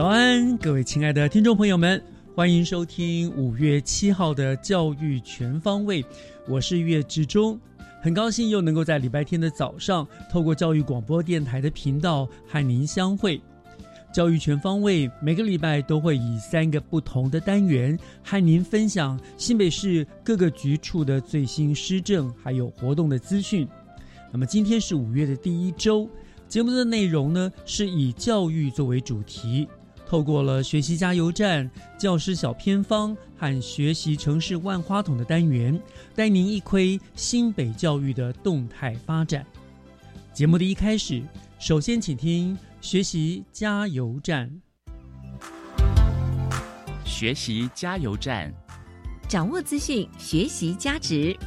早安，各位亲爱的听众朋友们，欢迎收听五月七号的《教育全方位》，我是岳志忠，很高兴又能够在礼拜天的早上，透过教育广播电台的频道和您相会。《教育全方位》每个礼拜都会以三个不同的单元和您分享新北市各个局处的最新施政还有活动的资讯。那么今天是五月的第一周，节目的内容呢是以教育作为主题。透过了学习加油站、教师小偏方和学习城市万花筒的单元，带您一窥新北教育的动态发展。节目的一开始，首先请听学习加油站。学习加油站，掌握资讯，学习加值。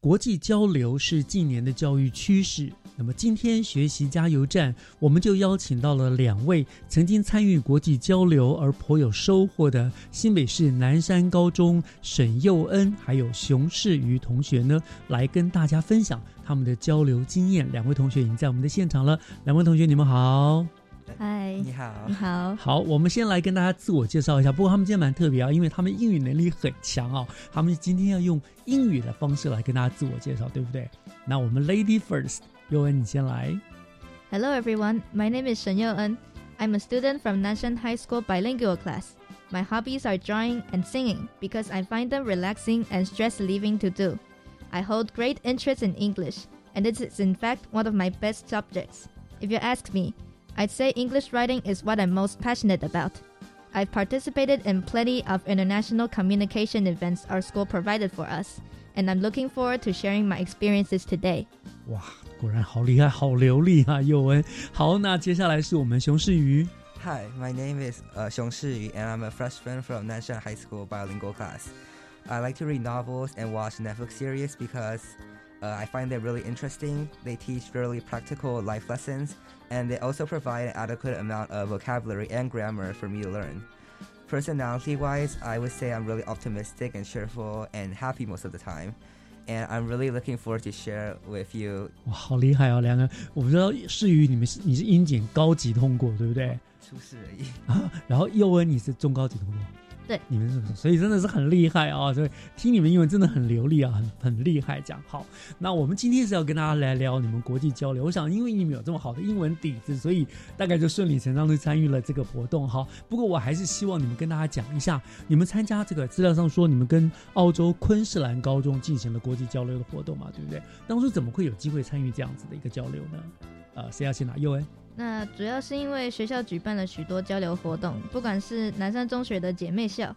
国际交流是近年的教育趋势。那么今天学习加油站，我们就邀请到了两位曾经参与国际交流而颇有收获的新北市南山高中沈佑恩还有熊世瑜同学呢，来跟大家分享他们的交流经验。两位同学已经在我们的现场了，两位同学你们好。嗨，你好，你好，好，我们先来跟大家自我介绍一下。不过他们今天蛮特别啊，因为他们英语能力很强哦。他们今天要用英语的方式来跟大家自我介绍，对不对？那我们 Lady First，佑恩，你先来。Hello everyone, my name is Shen Youen. I'm a student from Nanshan High School bilingual class. My hobbies are drawing and singing because I find them relaxing and stress relieving to do. I hold great interest in English, and it is in fact one of my best subjects. If you ask me, I'd say English writing is what I'm most passionate about. I've participated in plenty of international communication events our school provided for us, and I'm looking forward to sharing my experiences today. 哇， 果然好厉害，好流利啊，佑恩。好，那接下来是我们熊世瑜。Hi, my name is uh, Xiong Shiyu, and I'm a freshman from Nanshan High School bilingual class. I like to read novels and watch Netflix series because uh, I find them really interesting. They teach really practical life lessons and they also provide an adequate amount of vocabulary and grammar for me to learn. Personality wise, I would say I'm really optimistic and cheerful and happy most of the time. And I'm really looking forward to share with you. 哇，好厉害哦！两个，我不知道世宇你们是你是英检高级通过，对不对？初试而已啊。然后佑恩你是中高级通过。对，你们是不是？所以真的是很厉害啊！所以听你们英文真的很流利啊，很很厉害。讲好，那我们今天是要跟大家来聊你们国际交流。我想，因为你们有这么好的英文底子，所以大概就顺理成章的参与了这个活动哈。不过我还是希望你们跟大家讲一下，你们参加这个资料上说你们跟澳洲昆士兰高中进行了国际交流的活动嘛，对不对？当初怎么会有机会参与这样子的一个交流呢？呃，谁要先拿？右恩。那主要是因为学校举办了许多交流活动，不管是南山中学的姐妹校，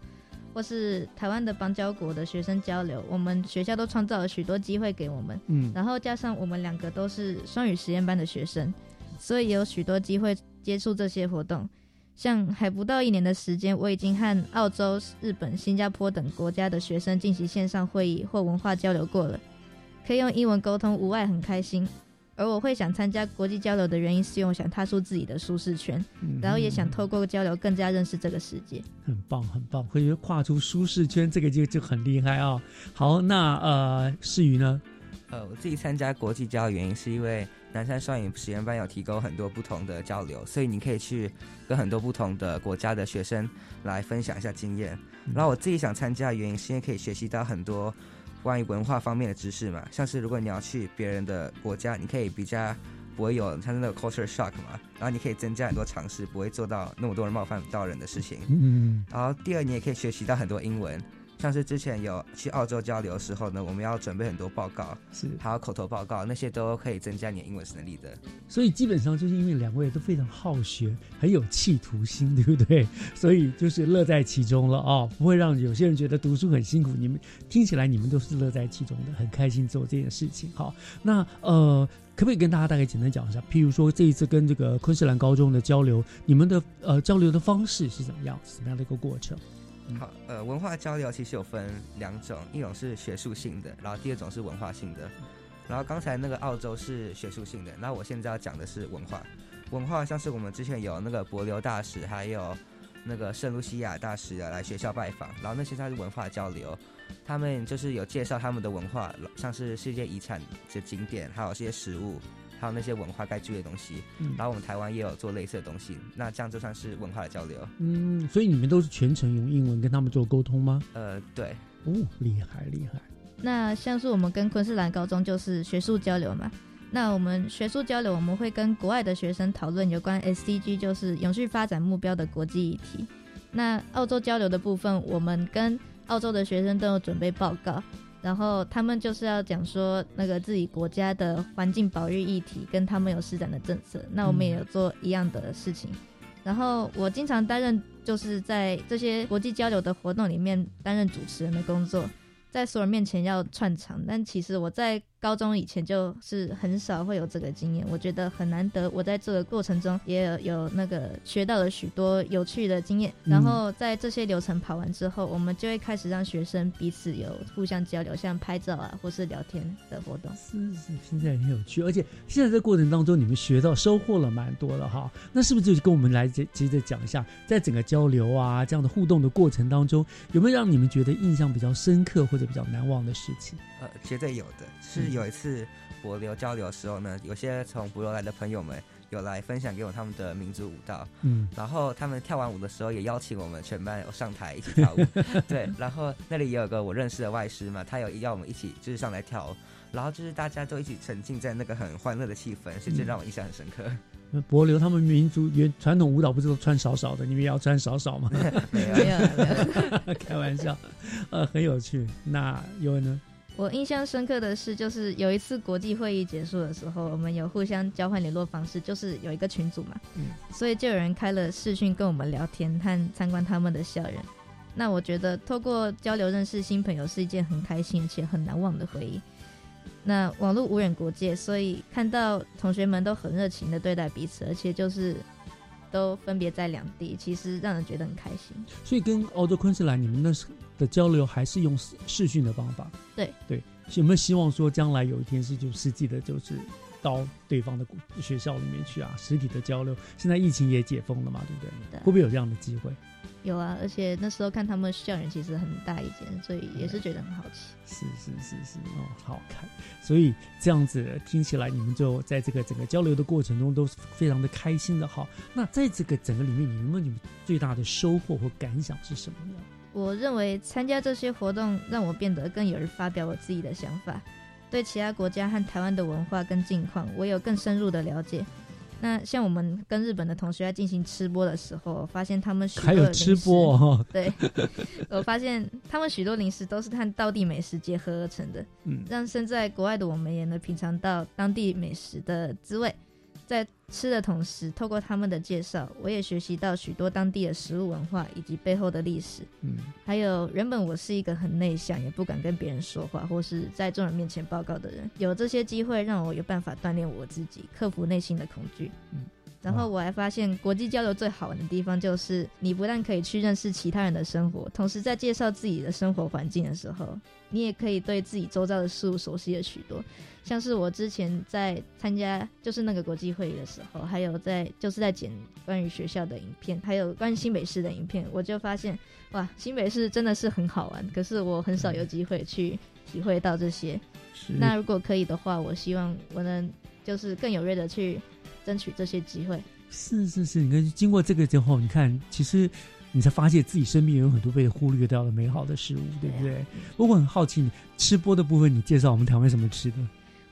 或是台湾的邦交国的学生交流，我们学校都创造了许多机会给我们。嗯，然后加上我们两个都是双语实验班的学生，所以有许多机会接触这些活动。像还不到一年的时间，我已经和澳洲、日本、新加坡等国家的学生进行线上会议或文化交流过了，可以用英文沟通，无外很开心。而我会想参加国际交流的原因，是因为我想踏出自己的舒适圈，然后也想透过交流更加认识这个世界。很棒，很棒，可以跨出舒适圈，这个就就很厉害啊！好，那呃，世宇呢？呃，我自己参加国际交流原因是因为南山双语实验班有提供很多不同的交流，所以你可以去跟很多不同的国家的学生来分享一下经验。然后我自己想参加的原因是因为可以学习到很多关于文化方面的知识嘛，像是如果你要去别人的国家，你可以比较不会有像那个 culture shock 嘛，然后你可以增加很多尝试，不会做到那么多人冒犯到人的事情。嗯，然后第二，你也可以学习到很多英文。像是之前有去澳洲交流的时候呢，我们要准备很多报告，是，还有口头报告，那些都可以增加你的英文能力的。所以基本上就是因为两位都非常好学，很有企图心，对不对？所以就是乐在其中了哦，不会让有些人觉得读书很辛苦。你们听起来你们都是乐在其中的，很开心做这件事情。好，那呃，可不可以跟大家大概简单讲一下？譬如说这一次跟这个昆士兰高中的交流，你们的呃交流的方式是怎么样？什么样的一个过程？好，呃，文化交流其实有分两种，一种是学术性的，然后第二种是文化性的。然后刚才那个澳洲是学术性的，那我现在要讲的是文化。文化像是我们之前有那个博流大使，还有那个圣露西亚大使来学校拜访，然后那些他是文化交流，他们就是有介绍他们的文化，像是世界遗产的景点，还有这些食物。还有那些文化该注意的东西，然后我们台湾也有做类似的东西，那这样就算是文化的交流。嗯，所以你们都是全程用英文跟他们做沟通吗？呃，对。哦，厉害厉害。那像是我们跟昆士兰高中就是学术交流嘛，那我们学术交流我们会跟国外的学生讨论有关 SDG，就是永续发展目标的国际议题。那澳洲交流的部分，我们跟澳洲的学生都有准备报告。然后他们就是要讲说那个自己国家的环境保育议题，跟他们有施展的政策。那我们也有做一样的事情。然后我经常担任就是在这些国际交流的活动里面担任主持人的工作，在所有人面前要串场。但其实我在高中以前就是很少会有这个经验，我觉得很难得。我在这个过程中也有有那个学到了许多有趣的经验。然后在这些流程跑完之后，我们就会开始让学生彼此有互相交流，像拍照啊，或是聊天的活动。是是，听起来很有趣。而且现在这过程当中，你们学到收获了蛮多的哈。那是不是就跟我们来接接着讲一下，在整个交流啊这样的互动的过程当中，有没有让你们觉得印象比较深刻或者比较难忘的事情？呃，绝对有的。是有一次博流交流的时候呢，有些从博流来的朋友们有来分享给我他们的民族舞蹈，嗯，然后他们跳完舞的时候也邀请我们全班上台一起跳舞，对，然后那里也有个我认识的外师嘛，他有要我们一起就是上来跳，然后就是大家都一起沉浸在那个很欢乐的气氛，是真让我印象很深刻。那博流他们民族原传统舞蹈不是都穿少少的，你们也要穿少少吗？没有，没有，开玩笑，呃，很有趣。那尤文呢？我印象深刻的是，就是有一次国际会议结束的时候，我们有互相交换联络方式，就是有一个群组嘛，嗯，所以就有人开了视讯跟我们聊天和参观他们的校园。那我觉得透过交流认识新朋友是一件很开心而且很难忘的回忆。那网络无远国界，所以看到同学们都很热情的对待彼此，而且就是都分别在两地，其实让人觉得很开心。所以跟澳洲昆士兰，你们那是。的交流还是用视视讯的方法，对对，有没有希望说将来有一天是就实际的，就是到对方的学校里面去啊，实体的交流？现在疫情也解封了嘛，对不对？会不会有这样的机会？有啊，而且那时候看他们校园其实很大一间，所以也是觉得很好奇。是是是是哦，好看。所以这样子听起来，你们就在这个整个交流的过程中都是非常的开心的哈。那在这个整个里面，你们你们最大的收获或感想是什么呢？我认为参加这些活动让我变得更有人发表我自己的想法，对其他国家和台湾的文化跟境况，我有更深入的了解。那像我们跟日本的同学在进行吃播的时候，发现他们许多还有吃播，对，我发现他们许多零食都是和当地美食结合而成的，嗯，让身在国外的我们也能品尝到当地美食的滋味。在吃的同时，透过他们的介绍，我也学习到许多当地的食物文化以及背后的历史。嗯，还有原本我是一个很内向，也不敢跟别人说话，或是在众人面前报告的人，有这些机会让我有办法锻炼我自己，克服内心的恐惧。嗯。然后我还发现，国际交流最好玩的地方就是，你不但可以去认识其他人的生活，同时在介绍自己的生活环境的时候，你也可以对自己周遭的事物熟悉了许多。像是我之前在参加就是那个国际会议的时候，还有在就是在剪关于学校的影片，还有关于新北市的影片，我就发现，哇，新北市真的是很好玩。可是我很少有机会去体会到这些。那如果可以的话，我希望我能。就是更有锐的去争取这些机会。是是是，你看经过这个之后，你看其实你才发现自己身边有很多被忽略掉的美好的事物，对不对？不过很好奇，你吃播的部分，你介绍我们台湾什么吃的？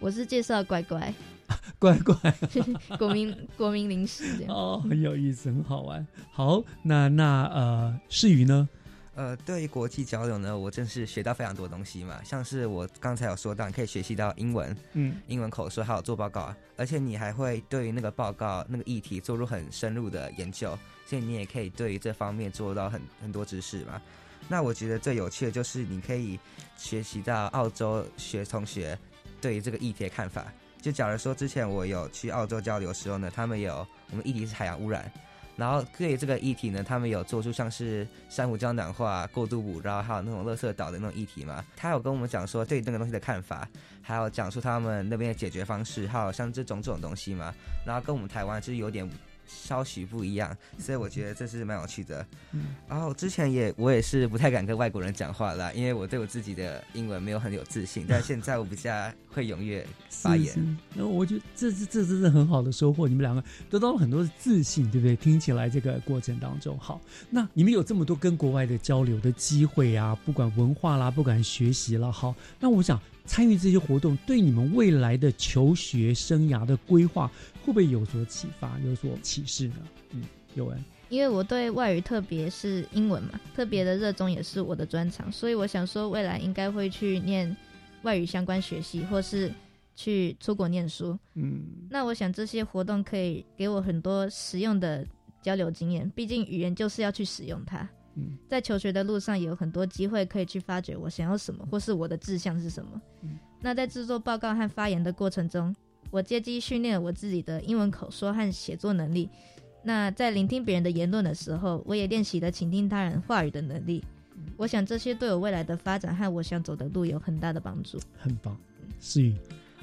我是介绍乖乖，乖乖，国民国民零食这样。哦，很有意思，很好玩。好，那那呃，世宇呢？呃，对于国际交流呢，我真是学到非常多东西嘛。像是我刚才有说到，你可以学习到英文，嗯，英文口说，还有做报告，而且你还会对于那个报告那个议题做入很深入的研究，所以你也可以对于这方面做到很很多知识嘛。那我觉得最有趣的就是你可以学习到澳洲学同学对于这个议题的看法。就假如说之前我有去澳洲交流的时候呢，他们有我们议题是海洋污染。然后对于这个议题呢，他们有做出像是珊瑚礁暖化、过度捕捞，还有那种垃圾岛的那种议题嘛？他有跟我们讲说对那个东西的看法，还有讲述他们那边的解决方式，还有像这种这种东西嘛。然后跟我们台湾就是有点。稍许不一样，所以我觉得这是蛮有趣的。嗯，然后之前也我也是不太敢跟外国人讲话啦，因为我对我自己的英文没有很有自信。但 现在我比较会踊跃发言。那我觉得这这这这是很好的收获，你们两个得到了很多的自信，对不对？听起来这个过程当中，好，那你们有这么多跟国外的交流的机会啊，不管文化啦，不管学习了，好，那我想。参与这些活动，对你们未来的求学生涯的规划，会不会有所启发、有所启示呢？嗯，有恩，因为我对外语，特别是英文嘛，特别的热衷，也是我的专长，所以我想说，未来应该会去念外语相关学习，或是去出国念书。嗯，那我想这些活动可以给我很多实用的交流经验，毕竟语言就是要去使用它。嗯在求学的路上，有很多机会可以去发掘我想要什么，或是我的志向是什么。嗯那在制作报告和发言的过程中，我借机训练了我自己的英文口说和写作能力。那在聆听别人的言论的时候，我也练习了倾听他人话语的能力。我想这些对我未来的发展和我想走的路有很大的帮助。很棒，思雨。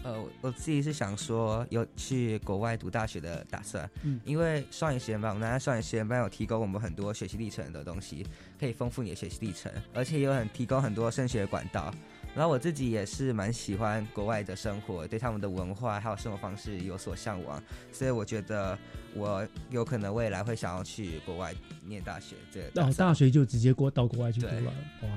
呃，我自己是想说有去国外读大学的打算，嗯，因为双语实验班，我们南双语实验班有提供我们很多学习历程的东西，可以丰富你的学习历程，而且有很提供很多升学管道。然后我自己也是蛮喜欢国外的生活，对他们的文化还有生活方式有所向往，所以我觉得我有可能未来会想要去国外念大学。这哦，大学就直接过到国外去读了，哇。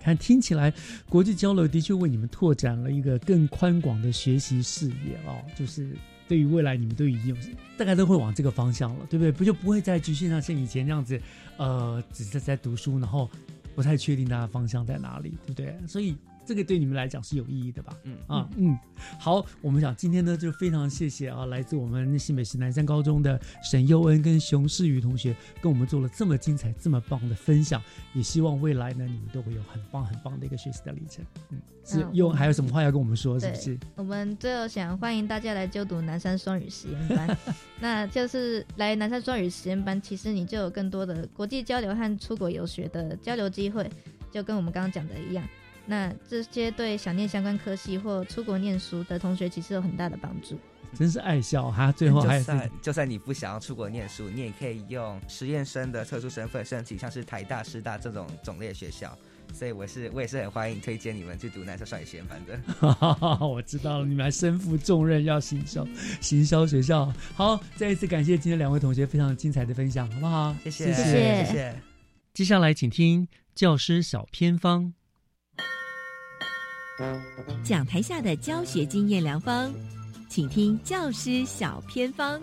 看，听起来国际交流的确为你们拓展了一个更宽广的学习视野哦。就是对于未来，你们都已经有大概都会往这个方向了，对不对？不就不会再局限像像以前那样子，呃，只是在读书，然后不太确定大家方向在哪里，对不对？所以。这个对你们来讲是有意义的吧？嗯啊嗯，好，我们讲今天呢就非常谢谢啊，来自我们新北市南山高中的沈佑恩跟熊世宇同学跟我们做了这么精彩、这么棒的分享，也希望未来呢你们都会有很棒、很棒的一个学习的历程。嗯，是佑恩还有什么话要跟我们说？是不是？我们最后想欢迎大家来就读南山双语实验班，那就是来南山双语实验班，其实你就有更多的国际交流和出国游学的交流机会，就跟我们刚刚讲的一样。那这些对想念相关科系或出国念书的同学，其实有很大的帮助。真是爱笑哈！最后还就算就算你不想要出国念书，你也可以用实验生的特殊身份申请，像是台大、师大这种种类学校。所以我是我也是很欢迎推荐你们去读南山少女实验班的。我知道了，你们还身负重任要行销行销学校。好，再一次感谢今天两位同学非常精彩的分享，好不好？谢谢谢谢谢。接下来请听教师小偏方。讲台下的教学经验良方，请听教师小偏方。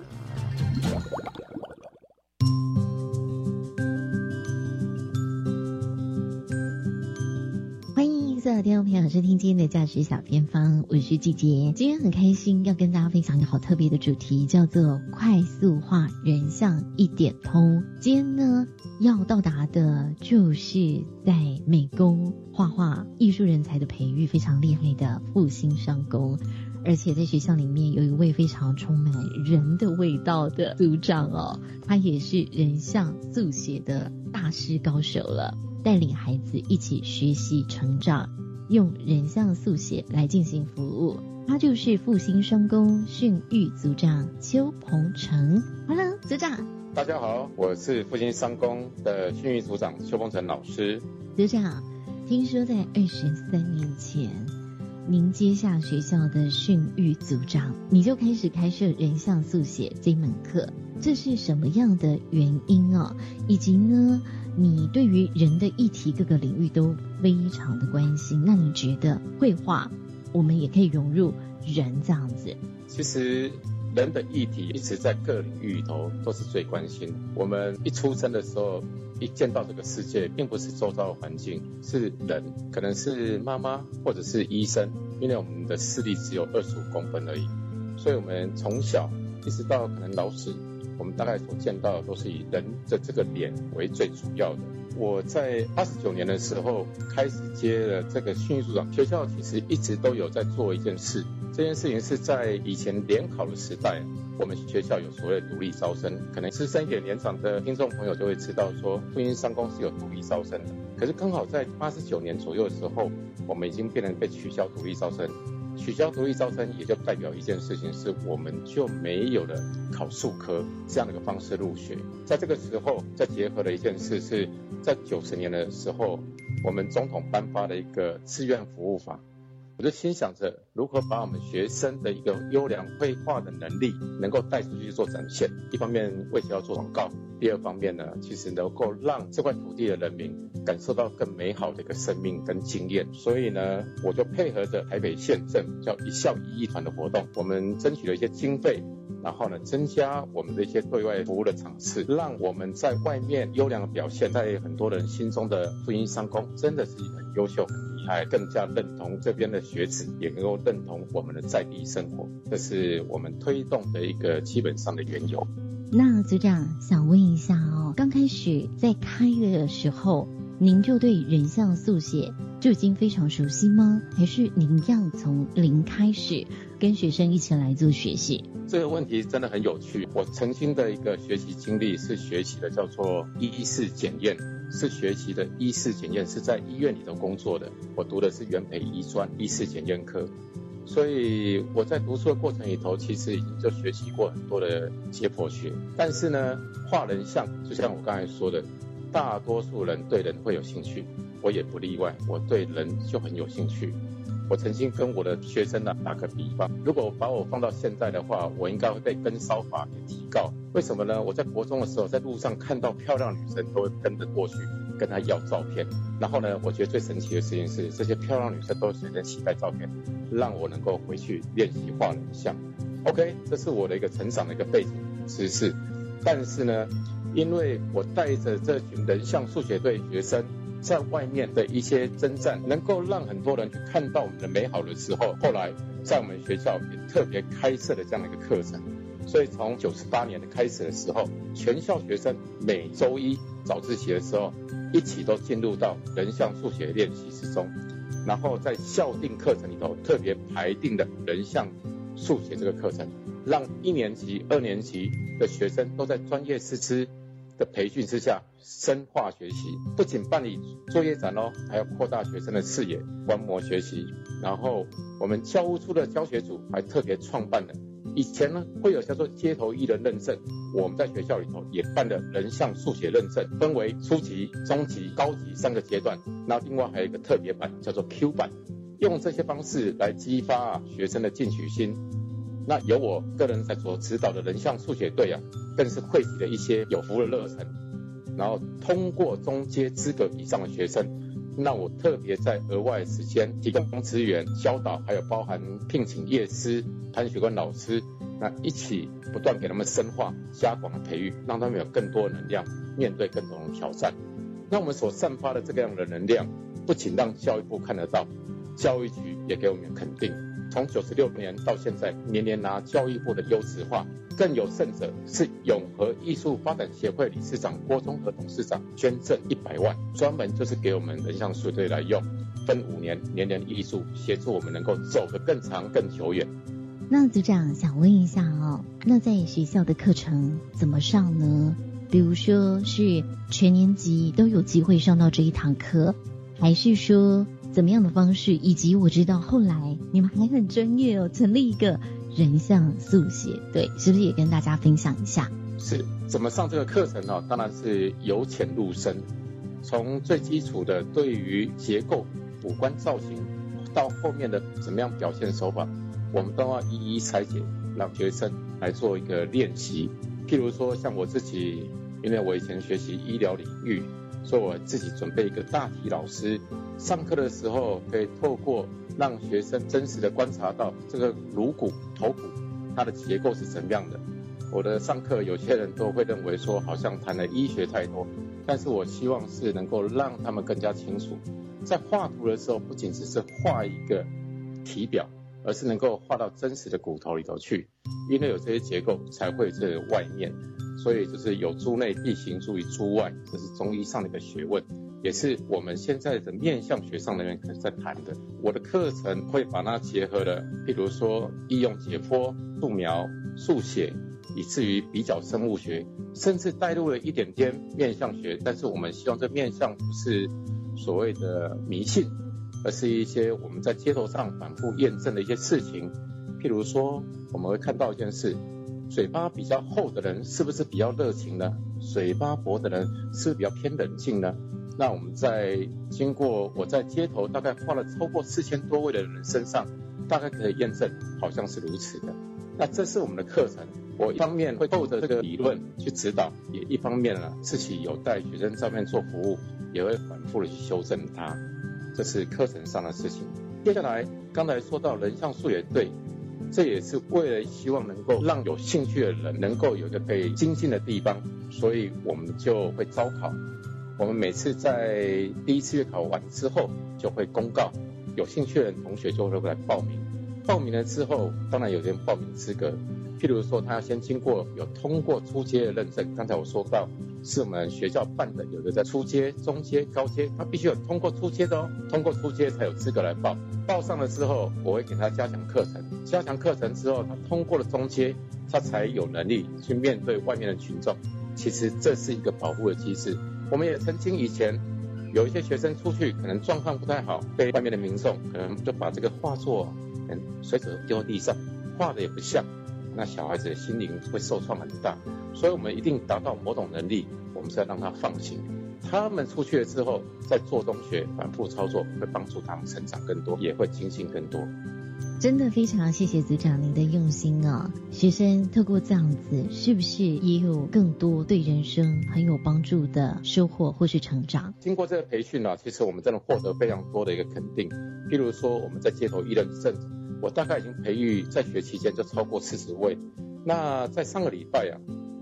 所有听众朋友，收听今天的教学小偏方，我是季杰。今天很开心要跟大家分享一个好特别的主题，叫做快速化人像一点通。今天呢，要到达的就是在美工、画画、艺术人才的培育非常厉害的复兴商工，而且在学校里面有一位非常充满人的味道的组长哦，他也是人像速写的大师高手了。带领孩子一起学习成长，用人像速写来进行服务。他就是复兴商工训育组长邱鹏程。Hello，组长。大家好，我是复兴商工的训育组长邱鹏程老师。组长，听说在二十三年前，您接下学校的训育组长，你就开始开设人像速写这门课，这是什么样的原因哦？以及呢，你对于人的议题各个领域都非常的关心，那你觉得绘画我们也可以融入人这样子？其实。人的议题一直在各领域里头都是最关心。我们一出生的时候，一见到这个世界，并不是周遭的环境，是人，可能是妈妈或者是医生，因为我们的视力只有二十五公分而已，所以我们从小一直到可能老师，我们大概所见到的都是以人的这个脸为最主要的。我在八十九年的时候开始接了这个训育组长，学校其实一直都有在做一件事。这件事情是在以前联考的时代，我们学校有所谓的独立招生，可能资深一点年长的听众朋友就会知道说，复兴商工是有独立招生的。可是刚好在八十九年左右的时候，我们已经变成被取消独立招生，取消独立招生也就代表一件事情，是我们就没有了考数科这样的一个方式入学。在这个时候，再结合了一件事，是在九十年的时候，我们总统颁发了一个志愿服务法。我就心想着如何把我们学生的一个优良绘画的能力能够带出去做展现。一方面为学校做广告，第二方面呢，其实能够让这块土地的人民感受到更美好的一个生命跟经验。所以呢，我就配合着台北县政叫一校一艺团的活动，我们争取了一些经费，然后呢，增加我们的一些对外服务的场次，让我们在外面优良的表现，在很多人心中的福音商工真的是很优秀。还更加认同这边的学子，也能够认同我们的在地生活，这是我们推动的一个基本上的缘由。那组长想问一下哦，刚开始在开的时候，您就对人像速写就已经非常熟悉吗？还是您要从零开始跟学生一起来做学习？这个问题真的很有趣。我曾经的一个学习经历是学习的叫做医事检验。是学习的医事检验，是在医院里头工作的。我读的是原培医专医事检验科，所以我在读书的过程里头，其实已经就学习过很多的解剖学。但是呢，画人像，就像我刚才说的，大多数人对人会有兴趣，我也不例外，我对人就很有兴趣。我曾经跟我的学生呢打个比方，如果把我放到现在的话，我应该会被跟骚法给提告。为什么呢？我在国中的时候，在路上看到漂亮女生，都会跟着过去跟她要照片。然后呢，我觉得最神奇的事情是，这些漂亮女生都随身携带照片，让我能够回去练习画人像。OK，这是我的一个成长的一个背景知识。但是呢，因为我带着这群人像速写队学生。在外面的一些征战，能够让很多人去看到我们的美好的时候，后来在我们学校也特别开设了这样的一个课程。所以从九十八年的开始的时候，全校学生每周一早自习的时候，一起都进入到人像速写练习之中。然后在校定课程里头特别排定的人像速写这个课程，让一年级、二年级的学生都在专业师资。的培训之下，深化学习，不仅办理作业展哦，还要扩大学生的视野，观摩学习。然后我们教务处的教学组还特别创办了，以前呢会有叫做街头艺人认证，我们在学校里头也办了人像速写认证，分为初级、中级、高级三个阶段。那另外还有一个特别版叫做 Q 版，用这些方式来激发学生的进取心。那由我个人在所指导的人像数学队啊，更是汇集了一些有福的热忱，然后通过中阶资格以上的学生，那我特别在额外时间提供资源教导，还有包含聘请业师、潘学官老师，那一起不断给他们深化、加广的培育，让他们有更多的能量面对更多的挑战。那我们所散发的这个样的能量，不仅让教育部看得到，教育局也给我们肯定。从九十六年到现在，年年拿教育部的优质化，更有甚者是永和艺术发展协会理事长郭忠和董事长捐赠一百万，专门就是给我们人像速队来用，分五年，年年艺术，协助我们能够走得更长更久远。那组长想问一下哦，那在学校的课程怎么上呢？比如说是全年级都有机会上到这一堂课，还是说？怎么样的方式，以及我知道后来你们还很专业哦，成立一个人像速写队，是不是也跟大家分享一下？是怎么上这个课程呢？当然是由浅入深，从最基础的对于结构、五官造型、到后面的怎么样表现手法，我们都要一一拆解，让学生来做一个练习。譬如说，像我自己，因为我以前学习医疗领域，所以我自己准备一个大体老师，上课的时候可以透过让学生真实的观察到这个颅骨、头骨它的结构是怎么样的。我的上课，有些人都会认为说好像谈了医学太多，但是我希望是能够让他们更加清楚，在画图的时候，不仅只是画一个体表，而是能够画到真实的骨头里头去，因为有这些结构才会是外面，所以就是有诸内必行诸于诸外，这是中医上的一个学问，也是我们现在的面相学上的人在谈的。我的课程会把它结合了，譬如说应用解剖、素描、速写。以至于比较生物学，甚至带入了一点点面相学，但是我们希望这面相不是所谓的迷信，而是一些我们在街头上反复验证的一些事情。譬如说，我们会看到一件事：嘴巴比较厚的人是不是比较热情呢？嘴巴薄的人是不是比较偏冷静呢？那我们在经过我在街头大概画了超过四千多位的人身上，大概可以验证，好像是如此的。那这是我们的课程。我一方面会透着这个理论去指导，也一方面呢自己有带学生照面做服务，也会反复的去修正它。这是课程上的事情。接下来刚才说到人像素也对，这也是为了希望能够让有兴趣的人能够有一个可以精进的地方，所以我们就会招考。我们每次在第一次月考完之后，就会公告有兴趣的同学就会来报名。报名了之后，当然有些报名资格。譬如说，他要先经过有通过初阶的认证。刚才我说到，是我们学校办的，有的在初阶、中阶、高阶，他必须有通过初阶的哦，通过初阶才有资格来报。报上了之后，我会给他加强课程，加强课程之后，他通过了中阶，他才有能力去面对外面的群众。其实这是一个保护的机制。我们也曾经以前有一些学生出去，可能状况不太好，被外面的民众可能就把这个画作嗯随手丢到地上，画的也不像。那小孩子的心灵会受创很大，所以我们一定达到某种能力，我们是要让他放心。他们出去了之后，在做中学反复操作，会帮助他们成长更多，也会精进更多。真的非常谢谢组长您的用心啊！学生透过这样子，是不是也有更多对人生很有帮助的收获或是成长？经过这个培训呢，其实我们真的获得非常多的一个肯定。譬如说，我们在街头一人证。我大概已经培育在学期间就超过四十位，那在上个礼拜啊，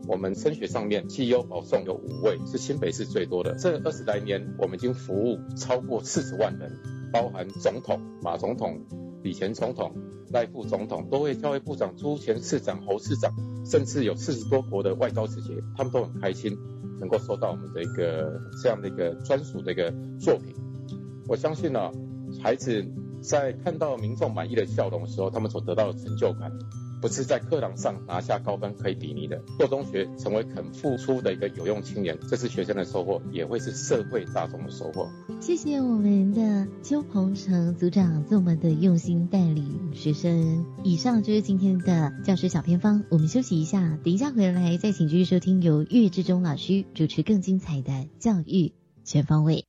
我们升学上面绩优保送有五位，是新北市最多的。这二十来年，我们已经服务超过四十万人，包含总统马总统、李前总统、赖副总统、多位教育部长、朱前市长、侯市长，甚至有四十多国的外交使节，他们都很开心能够收到我们的一个这样的一个专属的一个作品。我相信呢，孩子。在看到民众满意的笑容的时候，他们所得到的成就感，不是在课堂上拿下高分可以比拟的。做中学成为肯付出的一个有用青年，这是学生的收获，也会是社会大众的收获。谢谢我们的邱鹏程组长这么的用心带领学生。以上就是今天的教师小偏方，我们休息一下，等一下回来再请继续收听由岳志忠老师主持更精彩的教育全方位。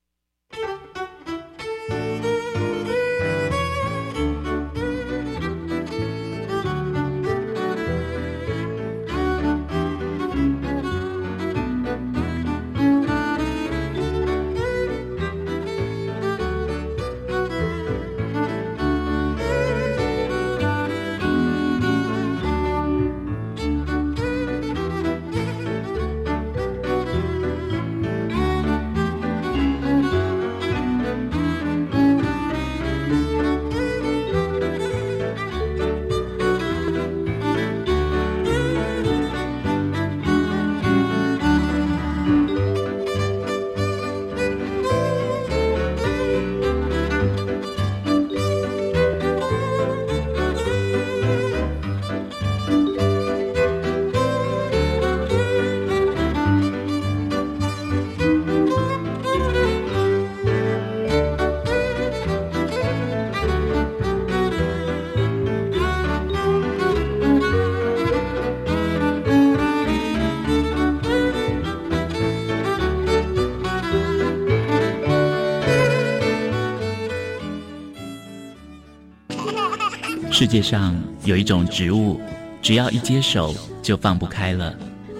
世界上有一种植物，只要一接手就放不开了。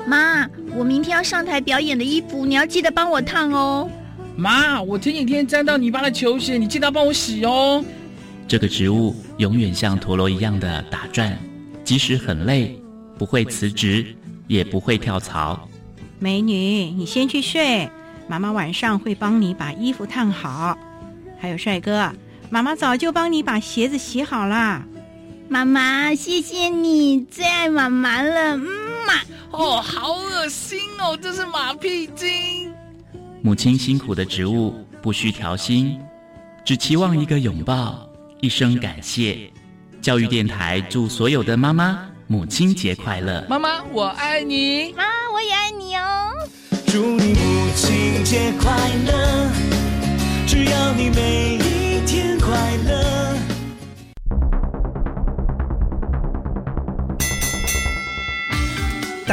妈，我明天要上台表演的衣服，你要记得帮我烫哦。妈，我前几天沾到泥巴的球鞋，你记得帮我洗哦。这个植物永远像陀螺一样的打转，即使很累，不会辞职，也不会跳槽。美女，你先去睡，妈妈晚上会帮你把衣服烫好。还有帅哥，妈妈早就帮你把鞋子洗好啦。妈妈，谢谢你，最爱妈妈了，嗯嘛。哦，好恶心哦，这是马屁精。母亲辛苦的植物不需调薪，只期望一个拥抱，一声感谢。教育电台祝所有的妈妈母亲节快乐！妈妈，我爱你。妈，我也爱你哦。祝你母亲节快乐！只要你每一天快乐。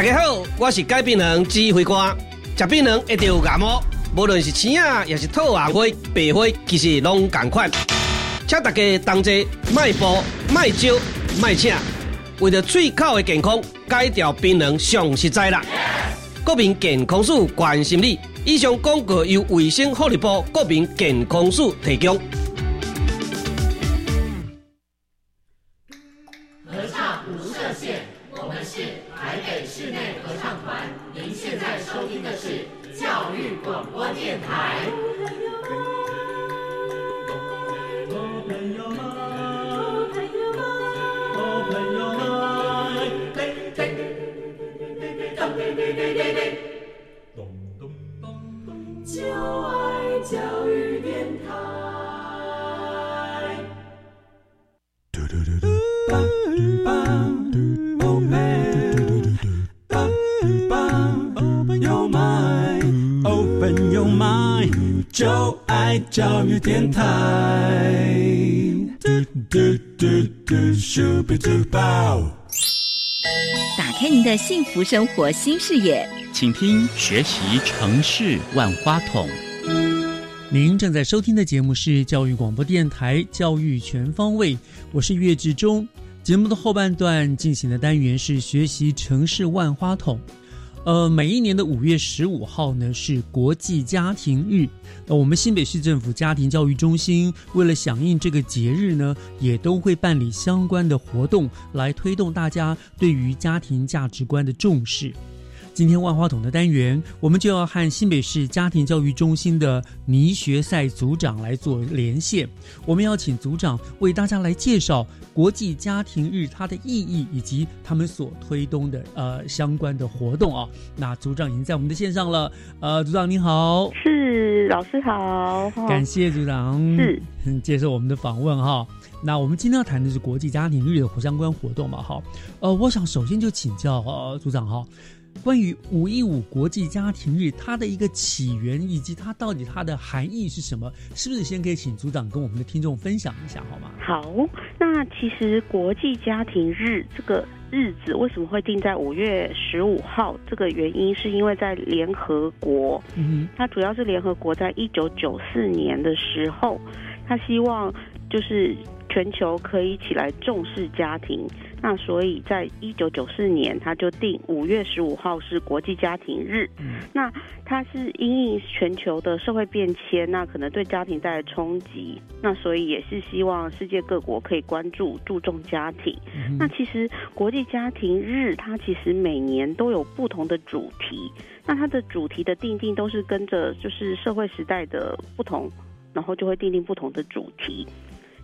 大家好，我是改变人指挥官。食槟榔一定有牙毛。无论是青啊，也是透红花、白花，其实拢同款。请大家同齐卖步、卖招、卖请，为了嘴口的健康，戒掉槟榔上实在啦。国民健康署关心你。以上广告由卫生福利部国民健康署提供。的幸福生活新视野，请听学习城市万花筒。您正在收听的节目是教育广播电台教育全方位，我是岳志忠。节目的后半段进行的单元是学习城市万花筒。呃，每一年的五月十五号呢是国际家庭日。那我们新北市政府家庭教育中心为了响应这个节日呢，也都会办理相关的活动，来推动大家对于家庭价值观的重视。今天万花筒的单元，我们就要和新北市家庭教育中心的倪学赛组长来做连线。我们要请组长为大家来介绍国际家庭日它的意义，以及他们所推动的呃相关的活动啊。那组长已经在我们的线上了，呃，组长您好，是老师好，感谢组长是接受我们的访问哈。那我们今天要谈的是国际家庭日的相关活动嘛？哈，呃，我想首先就请教呃组长哈。关于五一五国际家庭日，它的一个起源以及它到底它的含义是什么？是不是先可以请组长跟我们的听众分享一下，好吗？好，那其实国际家庭日这个日子为什么会定在五月十五号？这个原因是因为在联合国，嗯，它主要是联合国在一九九四年的时候，他希望就是全球可以起来重视家庭。那所以，在一九九四年，他就定五月十五号是国际家庭日。那它是因应全球的社会变迁，那可能对家庭带来冲击。那所以也是希望世界各国可以关注、注重家庭。那其实国际家庭日，它其实每年都有不同的主题。那它的主题的定定都是跟着就是社会时代的不同，然后就会定定不同的主题。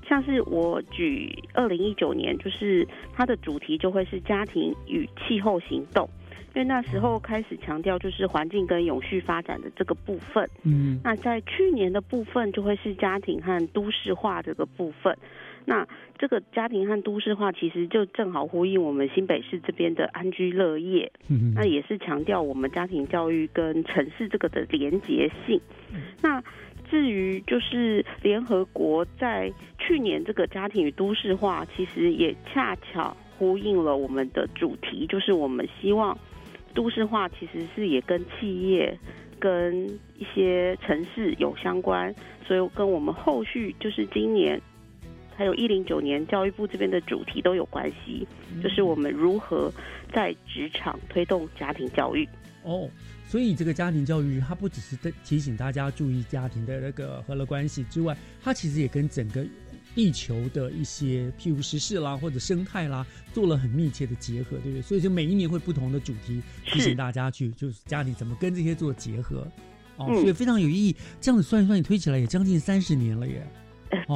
像是我举二零一九年，就是它的主题就会是家庭与气候行动，因为那时候开始强调就是环境跟永续发展的这个部分。嗯，那在去年的部分就会是家庭和都市化这个部分。那这个家庭和都市化其实就正好呼应我们新北市这边的安居乐业。嗯，那也是强调我们家庭教育跟城市这个的连结性。那至于就是联合国在去年这个家庭与都市化，其实也恰巧呼应了我们的主题，就是我们希望都市化其实是也跟企业、跟一些城市有相关，所以跟我们后续就是今年还有一零九年教育部这边的主题都有关系，就是我们如何在职场推动家庭教育。哦，所以这个家庭教育，它不只是在提醒大家注意家庭的那个和乐关系之外，它其实也跟整个地球的一些譬如时事啦或者生态啦做了很密切的结合，对不对？所以就每一年会不同的主题提醒大家去，就是家里怎么跟这些做结合。哦，所以非常有意义。这样子算一算，你推起来也将近三十年了耶。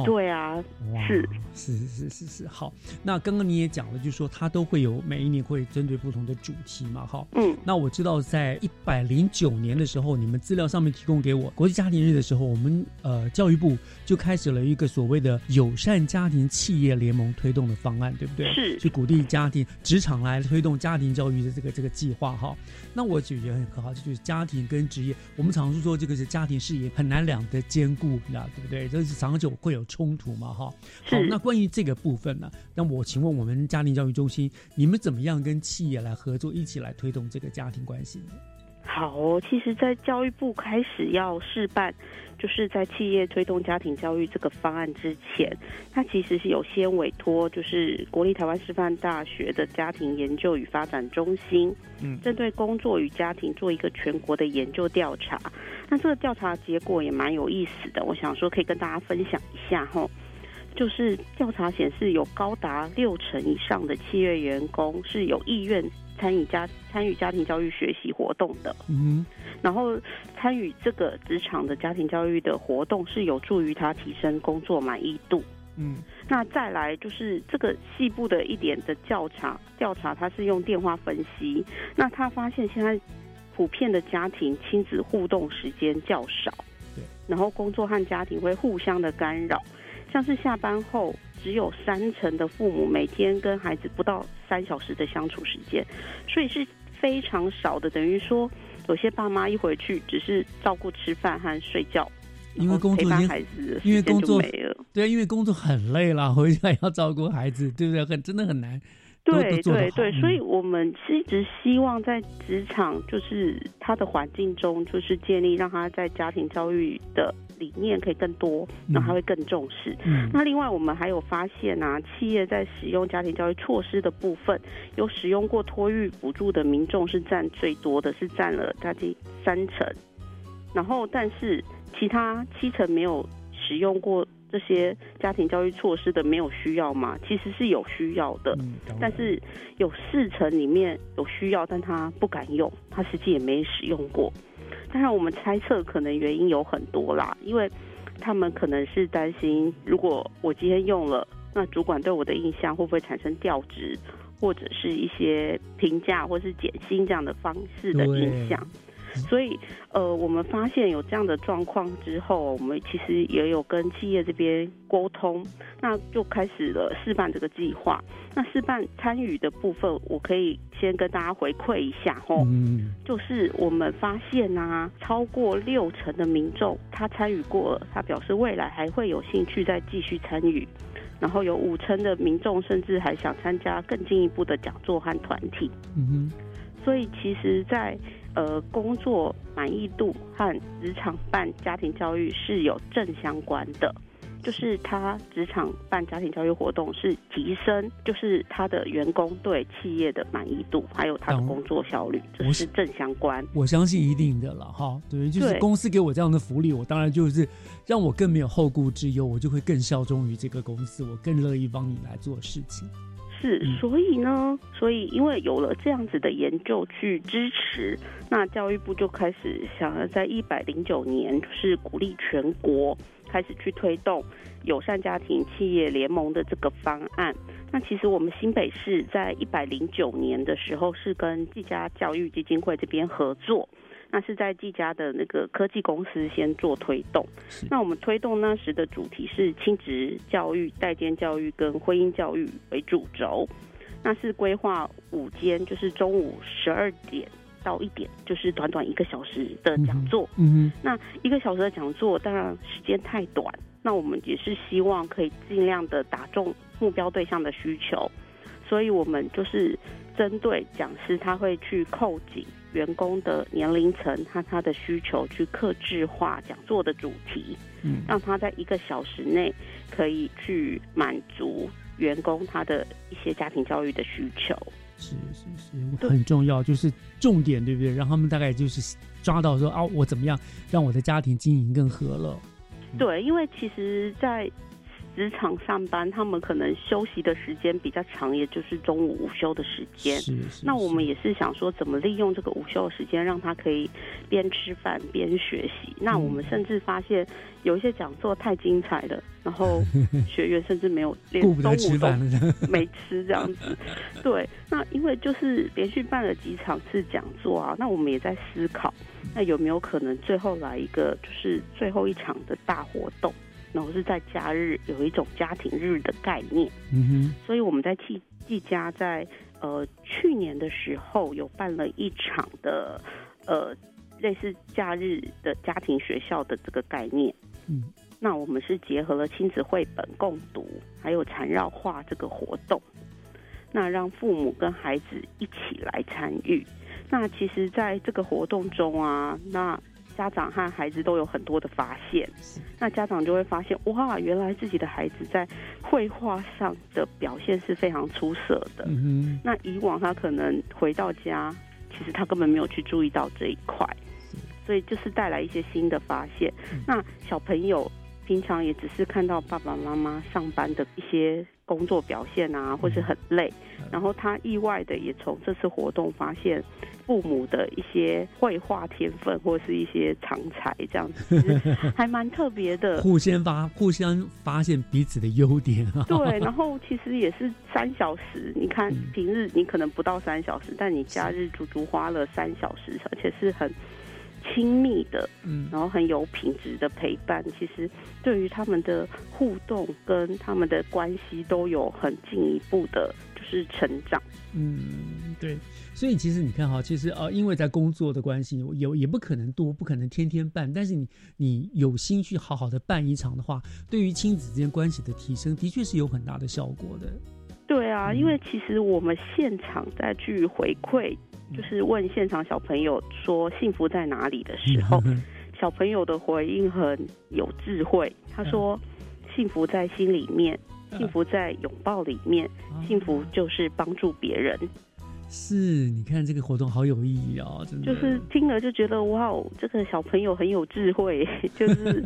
对啊，是是是是是好。那刚刚你也讲了，就是说它都会有每一年会针对不同的主题嘛，哈。嗯。那我知道在一百零九年的时候，你们资料上面提供给我国际家庭日的时候，我们呃教育部就开始了一个所谓的友善家庭企业联盟推动的方案，对不对？是。去鼓励家庭职场来推动家庭教育的这个这个计划哈。那我就觉得很可好，这就是家庭跟职业，我们常说说这个是家庭事业很难两得兼顾，那对不对？这是长久会有冲突嘛，哈。好，那关于这个部分呢，那我请问我们家庭教育中心，你们怎么样跟企业来合作，一起来推动这个家庭关系呢？好，其实，在教育部开始要试办，就是在企业推动家庭教育这个方案之前，它其实是有先委托，就是国立台湾师范大学的家庭研究与发展中心，嗯，针对工作与家庭做一个全国的研究调查。那这个调查结果也蛮有意思的，我想说可以跟大家分享一下哈。就是调查显示，有高达六成以上的企业员工是有意愿。参与家参与家庭教育学习活动的，嗯，然后参与这个职场的家庭教育的活动是有助于他提升工作满意度，嗯，那再来就是这个细部的一点的调查，调查他是用电话分析，那他发现现在普遍的家庭亲子互动时间较少，对，然后工作和家庭会互相的干扰，像是下班后。只有三成的父母每天跟孩子不到三小时的相处时间，所以是非常少的。等于说，有些爸妈一回去只是照顾吃饭和睡觉，因为工作陪孩子，因为工作没了。对，因为工作很累了，回家要照顾孩子，对不对？很真的很难。对对对，所以我们是一直希望在职场，就是他的环境中，就是建立让他在家庭教育的。理念可以更多，那他会更重视。那另外，我们还有发现啊，企业在使用家庭教育措施的部分，有使用过托育补助的民众是占最多的，是占了将近三成。然后，但是其他七成没有使用过这些家庭教育措施的，没有需要吗？其实是有需要的，但是有四成里面有需要，但他不敢用，他实际也没使用过。当然，我们猜测可能原因有很多啦，因为他们可能是担心，如果我今天用了，那主管对我的印象会不会产生调职，或者是一些评价或是减薪这样的方式的影响。所以，呃，我们发现有这样的状况之后，我们其实也有跟企业这边沟通，那就开始了试办这个计划。那试办参与的部分，我可以先跟大家回馈一下吼，就是我们发现啊，超过六成的民众他参与过了，他表示未来还会有兴趣再继续参与，然后有五成的民众甚至还想参加更进一步的讲座和团体。嗯哼，所以其实，在呃，工作满意度和职场办家庭教育是有正相关的，就是他职场办家庭教育活动是提升，就是他的员工对企业的满意度，还有他的工作效率，这是正相关。我相信一定的了，哈，对，就是公司给我这样的福利，我当然就是让我更没有后顾之忧，我就会更效忠于这个公司，我更乐意帮你来做事情。是，所以呢，所以因为有了这样子的研究去支持，那教育部就开始想要在一百零九年，就是鼓励全国开始去推动友善家庭企业联盟的这个方案。那其实我们新北市在一百零九年的时候，是跟技嘉教育基金会这边合作。那是在技嘉的那个科技公司先做推动，那我们推动那时的主题是亲职教育、代间教育跟婚姻教育为主轴，那是规划午间，就是中午十二点到一点，就是短短一个小时的讲座。嗯那一个小时的讲座，当然时间太短，那我们也是希望可以尽量的打中目标对象的需求。所以我们就是针对讲师，他会去扣紧员工的年龄层和他的需求，去克制化讲座的主题，嗯，让他在一个小时内可以去满足员工他的一些家庭教育的需求。是是是，很重要，就是重点，对不对？让他们大概就是抓到说啊，我怎么样让我的家庭经营更和乐？对，因为其实，在职场上班，他们可能休息的时间比较长，也就是中午午休的时间。是是。那我们也是想说，怎么利用这个午休的时间，让他可以边吃饭边学习。那我们甚至发现，有一些讲座太精彩了，然后学员甚至没有连中午都没吃这样子。对，那因为就是连续办了几场次讲座啊，那我们也在思考，那有没有可能最后来一个就是最后一场的大活动？然后是在假日有一种家庭日的概念，嗯哼，所以我们在季季家在呃去年的时候有办了一场的呃类似假日的家庭学校的这个概念，嗯，那我们是结合了亲子绘本共读，还有缠绕画这个活动，那让父母跟孩子一起来参与，那其实在这个活动中啊，那。家长和孩子都有很多的发现，那家长就会发现，哇，原来自己的孩子在绘画上的表现是非常出色的。嗯那以往他可能回到家，其实他根本没有去注意到这一块，所以就是带来一些新的发现。那小朋友平常也只是看到爸爸妈妈上班的一些工作表现啊，或是很累，然后他意外的也从这次活动发现。父母的一些绘画天分或是一些长才，这样子 还蛮特别的。互相发互相发现彼此的优点啊。对，然后其实也是三小时。你看平日你可能不到三小时，但你假日足足花了三小时，而且是很亲密的，嗯，然后很有品质的陪伴。其实对于他们的互动跟他们的关系都有很进一步的，就是成长。嗯，对。所以其实你看哈，其实呃，因为在工作的关系，有也不可能多，不可能天天办。但是你你有心去好好的办一场的话，对于亲子之间关系的提升，的确是有很大的效果的。对啊，因为其实我们现场再去回馈，就是问现场小朋友说幸福在哪里的时候，小朋友的回应很有智慧。他说：“幸福在心里面，幸福在拥抱里面，幸福就是帮助别人。”是，你看这个活动好有意义哦，真的。就是听了就觉得哇哦，这个小朋友很有智慧，就是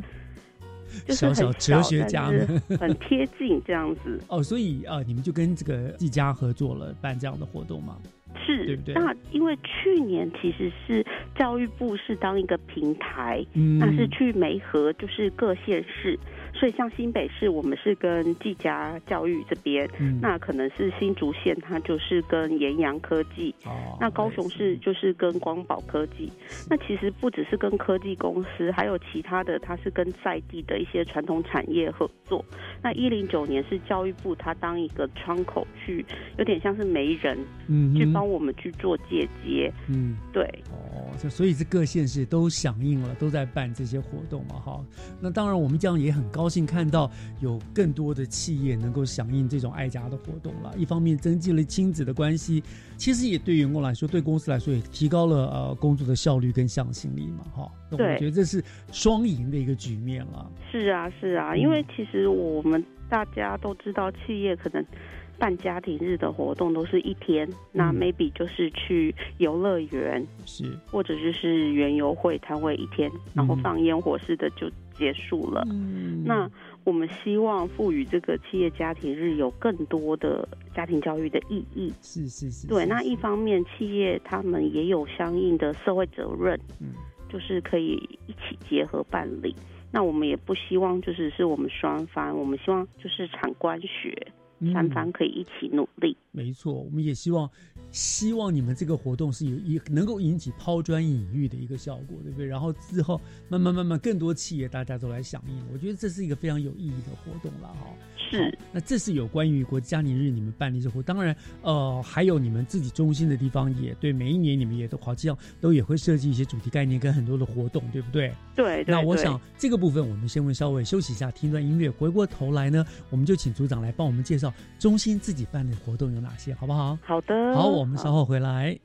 小小哲学家，很贴近这样子。哦，所以啊，你们就跟这个一家合作了，办这样的活动吗？是，对不对？那因为去年其实是教育部是当一个平台，嗯，那是去媒合，就是各县市。所以像新北市，我们是跟技嘉教育这边，那可能是新竹县，它就是跟盐阳科技，那高雄市就是跟光宝科技。那其实不只是跟科技公司，还有其他的，它是跟在地的一些传统产业合作。那一零九年是教育部，它当一个窗口去，有点像是媒人，嗯，去帮我们去做借接，嗯，对。哦，所以这各县市都响应了，都在办这些活动嘛，哈。那当然，我们这样也很高。高兴看到有更多的企业能够响应这种爱家的活动了。一方面增进了亲子的关系，其实也对员工来说，对公司来说也提高了呃工作的效率跟向心力嘛。哈，那我觉得这是双赢的一个局面了。是啊，是啊，因为其实我们大家都知道，企业可能办家庭日的活动都是一天，那 maybe 就是去游乐园，是或者就是园游会摊位一天，然后放烟火式的就。结束了。嗯那我们希望赋予这个企业家庭日有更多的家庭教育的意义。是是是。对，那一方面企业他们也有相应的社会责任，嗯，就是可以一起结合办理。那我们也不希望就是是我们双方，我们希望就是产官学三方可以一起努力。没错，我们也希望希望你们这个活动是有一能够引起抛砖引玉的一个效果，对不对？然后之后慢慢慢慢更多企业大家都来响应，我觉得这是一个非常有意义的活动了哈。是，那这是有关于国家年日你们办的这活，当然呃还有你们自己中心的地方也对，每一年你们也都好像都也会设计一些主题概念跟很多的活动，对不对？对。那我想这个部分我们先问稍微休息一下，听段音乐，回过头来呢，我们就请组长来帮我们介绍中心自己办的活动有哪些，好不好？好的。好，我们稍后回来。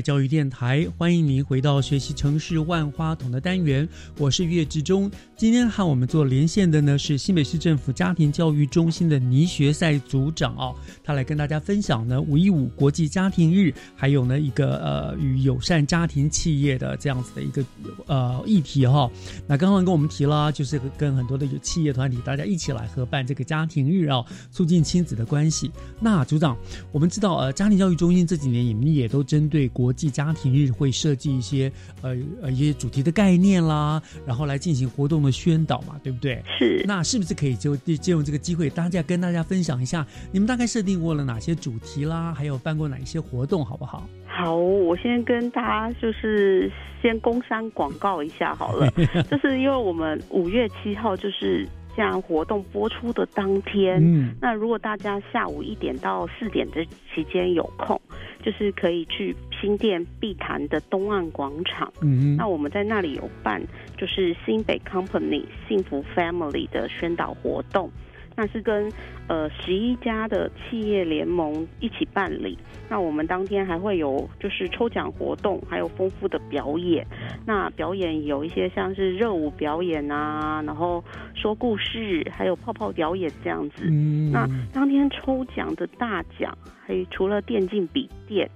教育电台，欢迎您回到学习城市万花筒的单元，我是岳志忠。今天和我们做连线的呢是新北市政府家庭教育中心的倪学赛组长哦，他来跟大家分享呢五一五国际家庭日，还有呢一个呃与友善家庭企业的这样子的一个呃议题哈。那刚刚跟我们提了，就是跟很多的企业团体大家一起来合办这个家庭日啊，促进亲子的关系。那组长，我们知道呃家庭教育中心这几年。你们也都针对国际家庭日会设计一些呃呃一些主题的概念啦，然后来进行活动宣导嘛，对不对？是。那是不是可以就借用这个机会，大家跟大家分享一下，你们大概设定过了哪些主题啦，还有办过哪一些活动，好不好？好，我先跟大家就是先工商广告一下好了，就是因为我们五月七号就是。像活动播出的当天，嗯，那如果大家下午一点到四点的期间有空，就是可以去新店碧潭的东岸广场，嗯，那我们在那里有办，就是新北 Company 幸福 Family 的宣导活动。那是跟呃十一家的企业联盟一起办理。那我们当天还会有就是抽奖活动，还有丰富的表演。那表演有一些像是热舞表演啊，然后说故事，还有泡泡表演这样子。那当天抽奖的大奖，还有除了电竞笔电。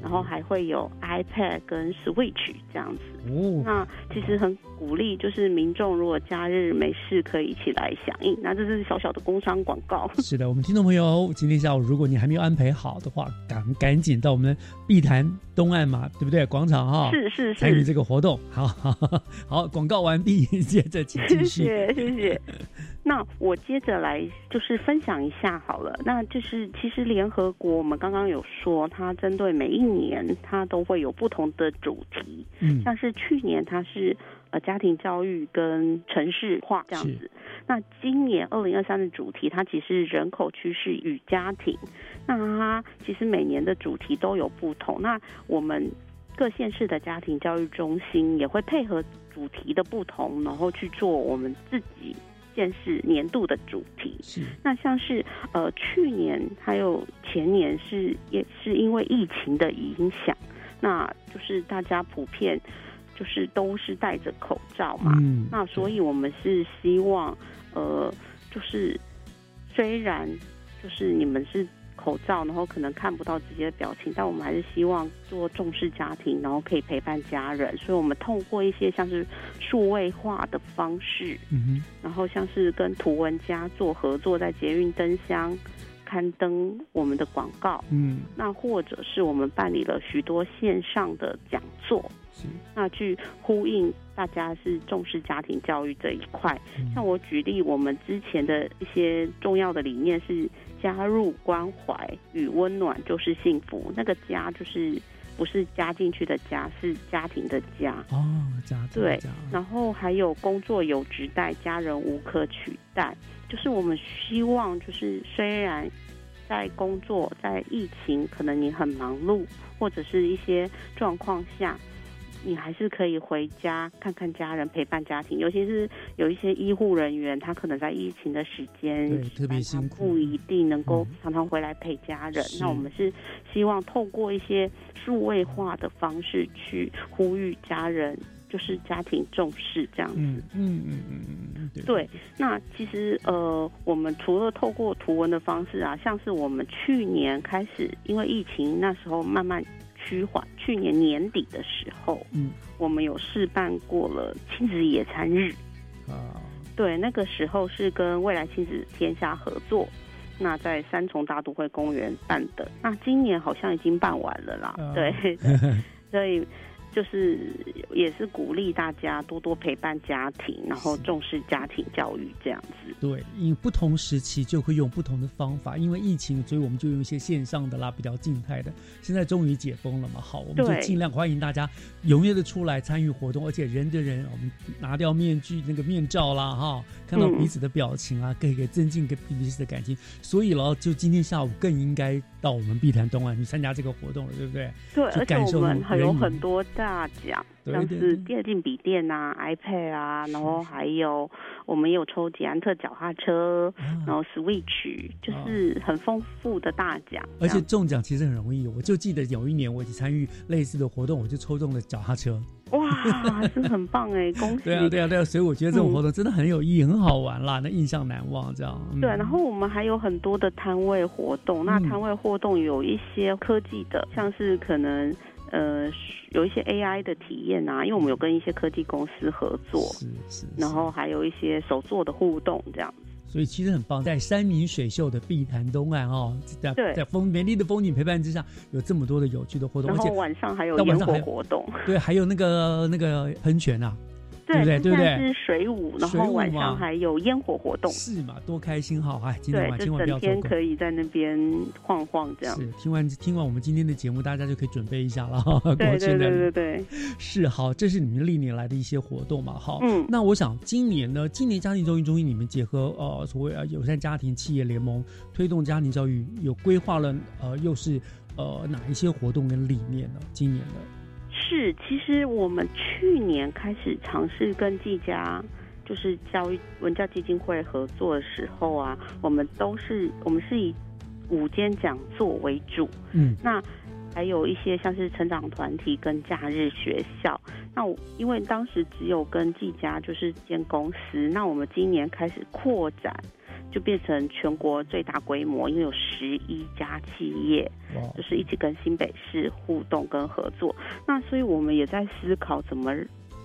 然后还会有 iPad 跟 Switch 这样子，哦，那其实很鼓励，就是民众如果假日没事可以一起来响应。那这是小小的工商广告。是的，我们听众朋友，今天下午如果你还没有安排好的话，赶赶紧到我们碧潭东岸嘛，对不对？广场哈，是是是，参与这个活动。好，好，广告完毕，接着请继续。谢谢谢谢。那我接着来就是分享一下好了，那就是其实联合国我们刚刚有说，它针对每一年它都会有不同的主题，嗯，像是去年它是呃家庭教育跟城市化这样子，那今年二零二三的主题它其实人口趋势与家庭，那它其实每年的主题都有不同，那我们各县市的家庭教育中心也会配合主题的不同，然后去做我们自己。现是年度的主题，是。那像是呃去年还有前年是也是因为疫情的影响，那就是大家普遍就是都是戴着口罩嘛，嗯那所以我们是希望呃就是虽然就是你们是。口罩，然后可能看不到直接的表情，但我们还是希望做重视家庭，然后可以陪伴家人，所以我们透过一些像是数位化的方式，嗯哼，然后像是跟图文家做合作，在捷运灯箱刊登我们的广告，嗯，那或者是我们办理了许多线上的讲座，是，那去呼应大家是重视家庭教育这一块。像我举例，我们之前的一些重要的理念是。加入关怀与温暖就是幸福，那个家就是不是加进去的家，是家庭的家哦，家对。然后还有工作有职代，家人无可取代，就是我们希望，就是虽然在工作在疫情，可能你很忙碌，或者是一些状况下，你还是可以回家看看家人，陪伴家庭。尤其是有一些医护人员，他可能在疫情的时间对特别辛苦，不一定能够常常回来陪家人。那我们是希望透过一些数位化的方式去呼吁家人。就是家庭重视这样子，嗯嗯嗯嗯嗯，对。那其实呃，我们除了透过图文的方式啊，像是我们去年开始，因为疫情那时候慢慢趋缓，去年年底的时候，嗯，我们有试办过了亲子野餐日啊。对，那个时候是跟未来亲子天下合作，那在三重大都会公园办的。那今年好像已经办完了啦，对，所以。就是也是鼓励大家多多陪伴家庭，然后重视家庭教育这样子。对，因不同时期就会用不同的方法。因为疫情，所以我们就用一些线上的啦，比较静态的。现在终于解封了嘛，好，我们就尽量欢迎大家踊跃的出来参与活动，而且人对人，我们拿掉面具那个面罩啦，哈，看到彼此的表情啊，可以增进跟彼此的感情。所以咯，就今天下午更应该到我们碧潭东岸去参加这个活动了，对不对？对，而且我们还有很多。大奖像是电竞笔电啊、iPad 啊，然后还有我们有抽捷安特脚踏车，然后 Switch，就是很丰富的大奖。而且中奖其实很容易，我就记得有一年我去参与类似的活动，我就抽中了脚踏车。哇，真的很棒哎！恭喜！对啊，对啊，对啊！所以我觉得这种活动真的很有意义，很好玩啦，那印象难忘这样。对，然后我们还有很多的摊位活动，那摊位活动有一些科技的，像是可能。呃，有一些 AI 的体验啊，因为我们有跟一些科技公司合作，是是，然后还有一些手作的互动这样所以其实很棒，在山明水秀的碧潭东岸哦，在在风美丽的风景陪伴之下，有这么多的有趣的活动，而且晚上还有烟火活动，对，还有那个那个喷泉啊。对不对？对不对？是水舞，然后晚上还有烟火活动。是嘛？多开心哈！哎，今天晚千万不要错过。可以在那边晃晃这样。是，听完听完我们今天的节目，大家就可以准备一下了。对对对对对。是好，这是你们历年来的一些活动嘛？好，嗯。那我想今年呢，今年家庭教育中心你们结合呃所谓啊友善家庭企业联盟，推动家庭教育，有规划了呃又是呃哪一些活动跟理念呢？今年的。是，其实我们去年开始尝试跟季家，就是教育文教基金会合作的时候啊，我们都是我们是以午间讲座为主，嗯，那还有一些像是成长团体跟假日学校。那我因为当时只有跟季家就是间公司，那我们今年开始扩展。就变成全国最大规模，因为有十一家企业，就是一起跟新北市互动跟合作。那所以我们也在思考怎么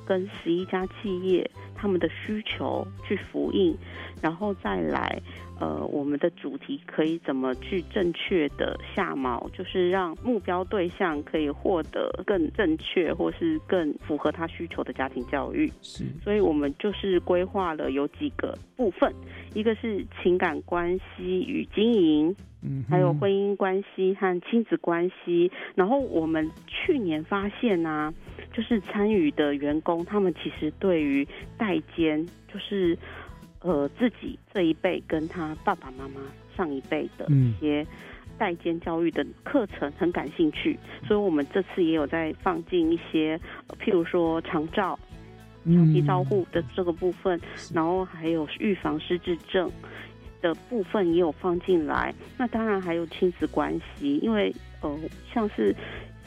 跟十一家企业他们的需求去复印，然后再来。呃，我们的主题可以怎么去正确的下锚，就是让目标对象可以获得更正确或是更符合他需求的家庭教育。是，所以我们就是规划了有几个部分，一个是情感关系与经营，嗯，还有婚姻关系和亲子关系。然后我们去年发现呢，就是参与的员工，他们其实对于代间就是。呃，自己这一辈跟他爸爸妈妈上一辈的一些代间教育的课程很感兴趣，所以我们这次也有在放进一些，譬如说长照、长期照护的这个部分，然后还有预防失智症的部分也有放进来。那当然还有亲子关系，因为呃，像是。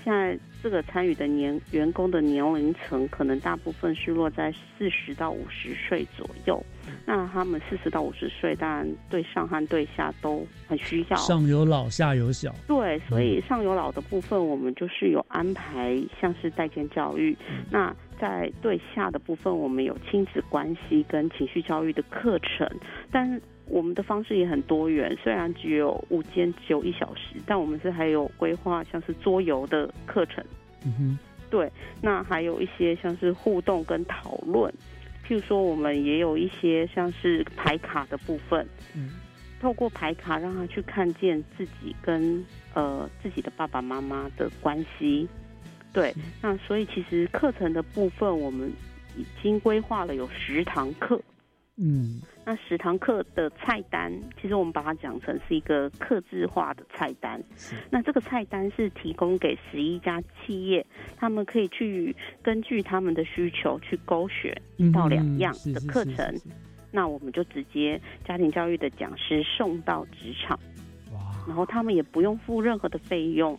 现在这个参与的年员工的年龄层，可能大部分是落在四十到五十岁左右。那他们四十到五十岁，当然对上和对下都很需要。上有老，下有小。对，所以上有老的部分，我们就是有安排，像是代间教育。那在对下的部分，我们有亲子关系跟情绪教育的课程，但。我们的方式也很多元，虽然只有午间只有一小时，但我们是还有规划像是桌游的课程。嗯哼，对，那还有一些像是互动跟讨论，譬如说我们也有一些像是排卡的部分，嗯，透过排卡让他去看见自己跟呃自己的爸爸妈妈的关系。对，那所以其实课程的部分我们已经规划了有十堂课。嗯，那食堂课的菜单，其实我们把它讲成是一个客制化的菜单。那这个菜单是提供给十一家企业，他们可以去根据他们的需求去勾选一到两样的课程。那我们就直接家庭教育的讲师送到职场，哇！然后他们也不用付任何的费用。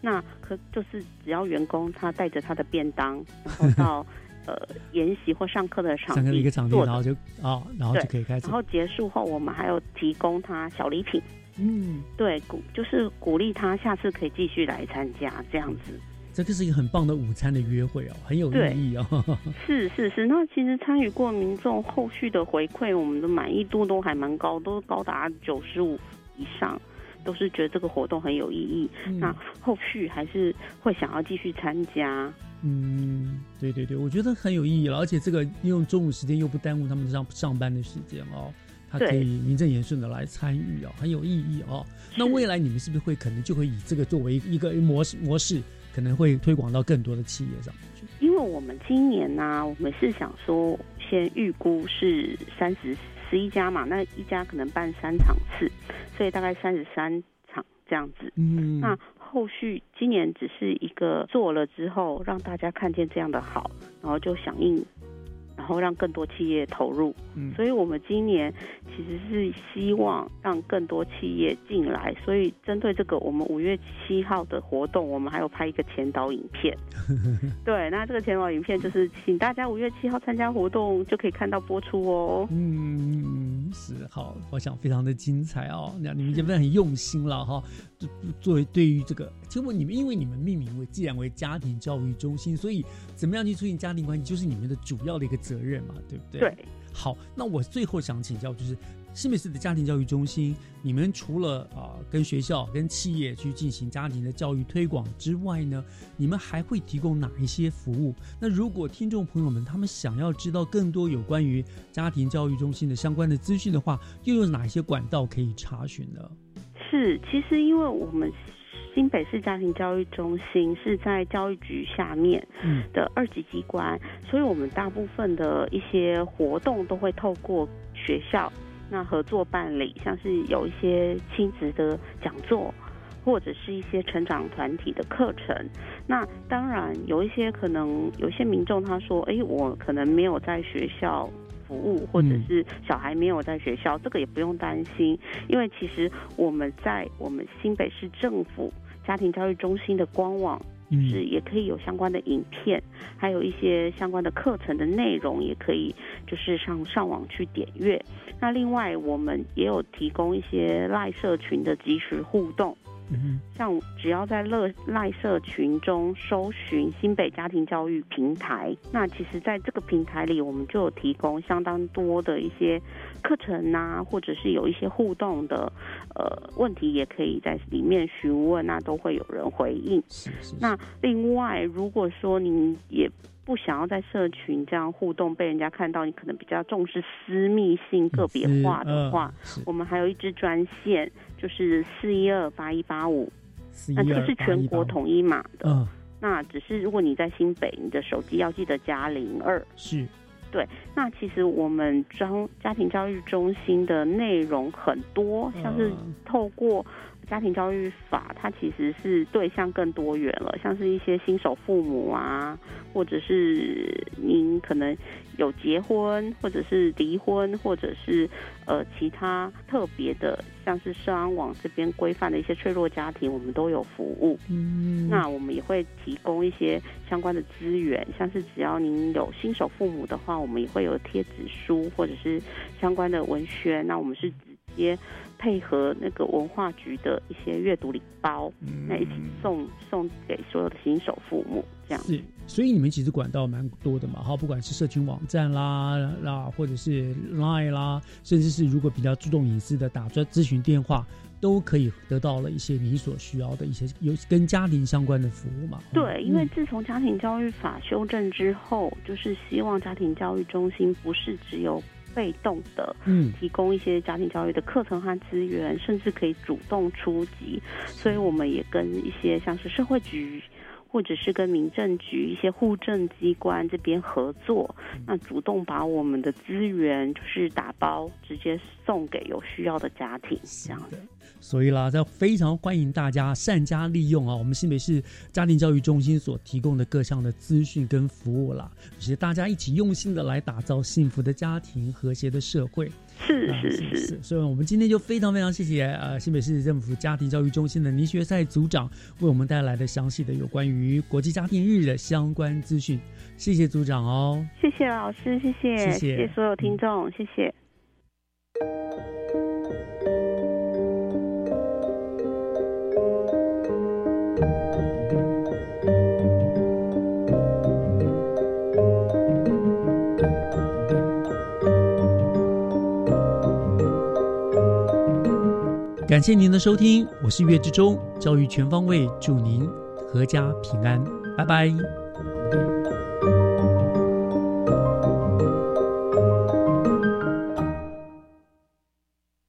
那可就是只要员工他带着他的便当，然后到。呃，研习或上课的场地，一个场地，然后就啊，然后就可以开始。然后结束后，我们还有提供他小礼品。嗯，对，鼓就是鼓励他下次可以继续来参加这样子。这个是一个很棒的午餐的约会哦，很有意义哦。是是是，那其实参与过民众后续的回馈，我们的满意度都还蛮高，都高达九十五以上。都是觉得这个活动很有意义，那后续还是会想要继续参加。嗯，对对对，我觉得很有意义了，而且这个用中午时间又不耽误他们上上班的时间哦，他可以名正言顺的来参与哦，很有意义哦。那未来你们是不是会可能就会以这个作为一个模式模式，可能会推广到更多的企业上？因为我们今年呢，我们是想说先预估是三十。十一家嘛，那一家可能办三场次，所以大概三十三场这样子。嗯，那后续今年只是一个做了之后，让大家看见这样的好，然后就响应。然后让更多企业投入，嗯，所以我们今年其实是希望让更多企业进来。所以针对这个，我们五月七号的活动，我们还有拍一个前导影片。对，那这个前导影片就是请大家五月七号参加活动就可以看到播出哦。嗯，是好，我想非常的精彩哦。那你们这边很用心了哈。作为对于这个，结果你们因为你们命名为既然为家庭教育中心，所以怎么样去促进家庭关系，就是你们的主要的一个责任嘛，对不对？对。好，那我最后想请教，就是新北市的家庭教育中心，你们除了啊跟学校、跟企业去进行家庭的教育推广之外呢，你们还会提供哪一些服务？那如果听众朋友们他们想要知道更多有关于家庭教育中心的相关的资讯的话，又有哪一些管道可以查询呢？是，其实因为我们新北市家庭教育中心是在教育局下面的二级机关，所以我们大部分的一些活动都会透过学校那合作办理，像是有一些亲子的讲座，或者是一些成长团体的课程。那当然有一些可能有些民众他说，哎，我可能没有在学校。服务或者是小孩没有在学校，这个也不用担心，因为其实我们在我们新北市政府家庭教育中心的官网，是也可以有相关的影片，还有一些相关的课程的内容，也可以就是上上网去点阅。那另外我们也有提供一些赖社群的即时互动。像只要在乐赖社群中搜寻新北家庭教育平台，那其实在这个平台里，我们就有提供相当多的一些课程啊，或者是有一些互动的呃问题，也可以在里面询问，那都会有人回应。那另外，如果说您也不想要在社群这样互动被人家看到，你可能比较重视私密性、个别化的话，我们还有一支专线，就是四一二八一八五，那这个是全国统一码的。那只是如果你在新北，你的手机要记得加零二。是，对。那其实我们中家庭教育中心的内容很多，像是透过。家庭教育法，它其实是对象更多元了，像是一些新手父母啊，或者是您可能有结婚，或者是离婚，或者是呃其他特别的，像是社安网这边规范的一些脆弱家庭，我们都有服务。嗯，那我们也会提供一些相关的资源，像是只要您有新手父母的话，我们也会有贴纸书或者是相关的文宣，那我们是直接。配合那个文化局的一些阅读礼包，那一起送送给所有的新手父母，这样是。所以你们其实管道蛮多的嘛，哈，不管是社群网站啦，啦，或者是 Line 啦，甚至是如果比较注重隐私的打专咨询电话，都可以得到了一些你所需要的一些有跟家庭相关的服务嘛。对，因为自从家庭教育法修正之后，就是希望家庭教育中心不是只有。被动的，嗯，提供一些家庭教育的课程和资源，甚至可以主动出击。所以我们也跟一些像是社会局，或者是跟民政局一些户政机关这边合作，那主动把我们的资源就是打包，直接送给有需要的家庭，这样的。所以啦，这非常欢迎大家善加利用啊！我们新北市家庭教育中心所提供的各项的资讯跟服务啦，其实大家一起用心的来打造幸福的家庭、和谐的社会。是是是，所以我们今天就非常非常谢谢呃新北市政府家庭教育中心的倪学赛组长为我们带来的详细的有关于国际家庭日的相关资讯。谢谢组长哦，谢谢老师，谢谢谢谢所有听众，谢谢。感谢您的收听，我是岳志忠，教育全方位，祝您阖家平安，拜拜。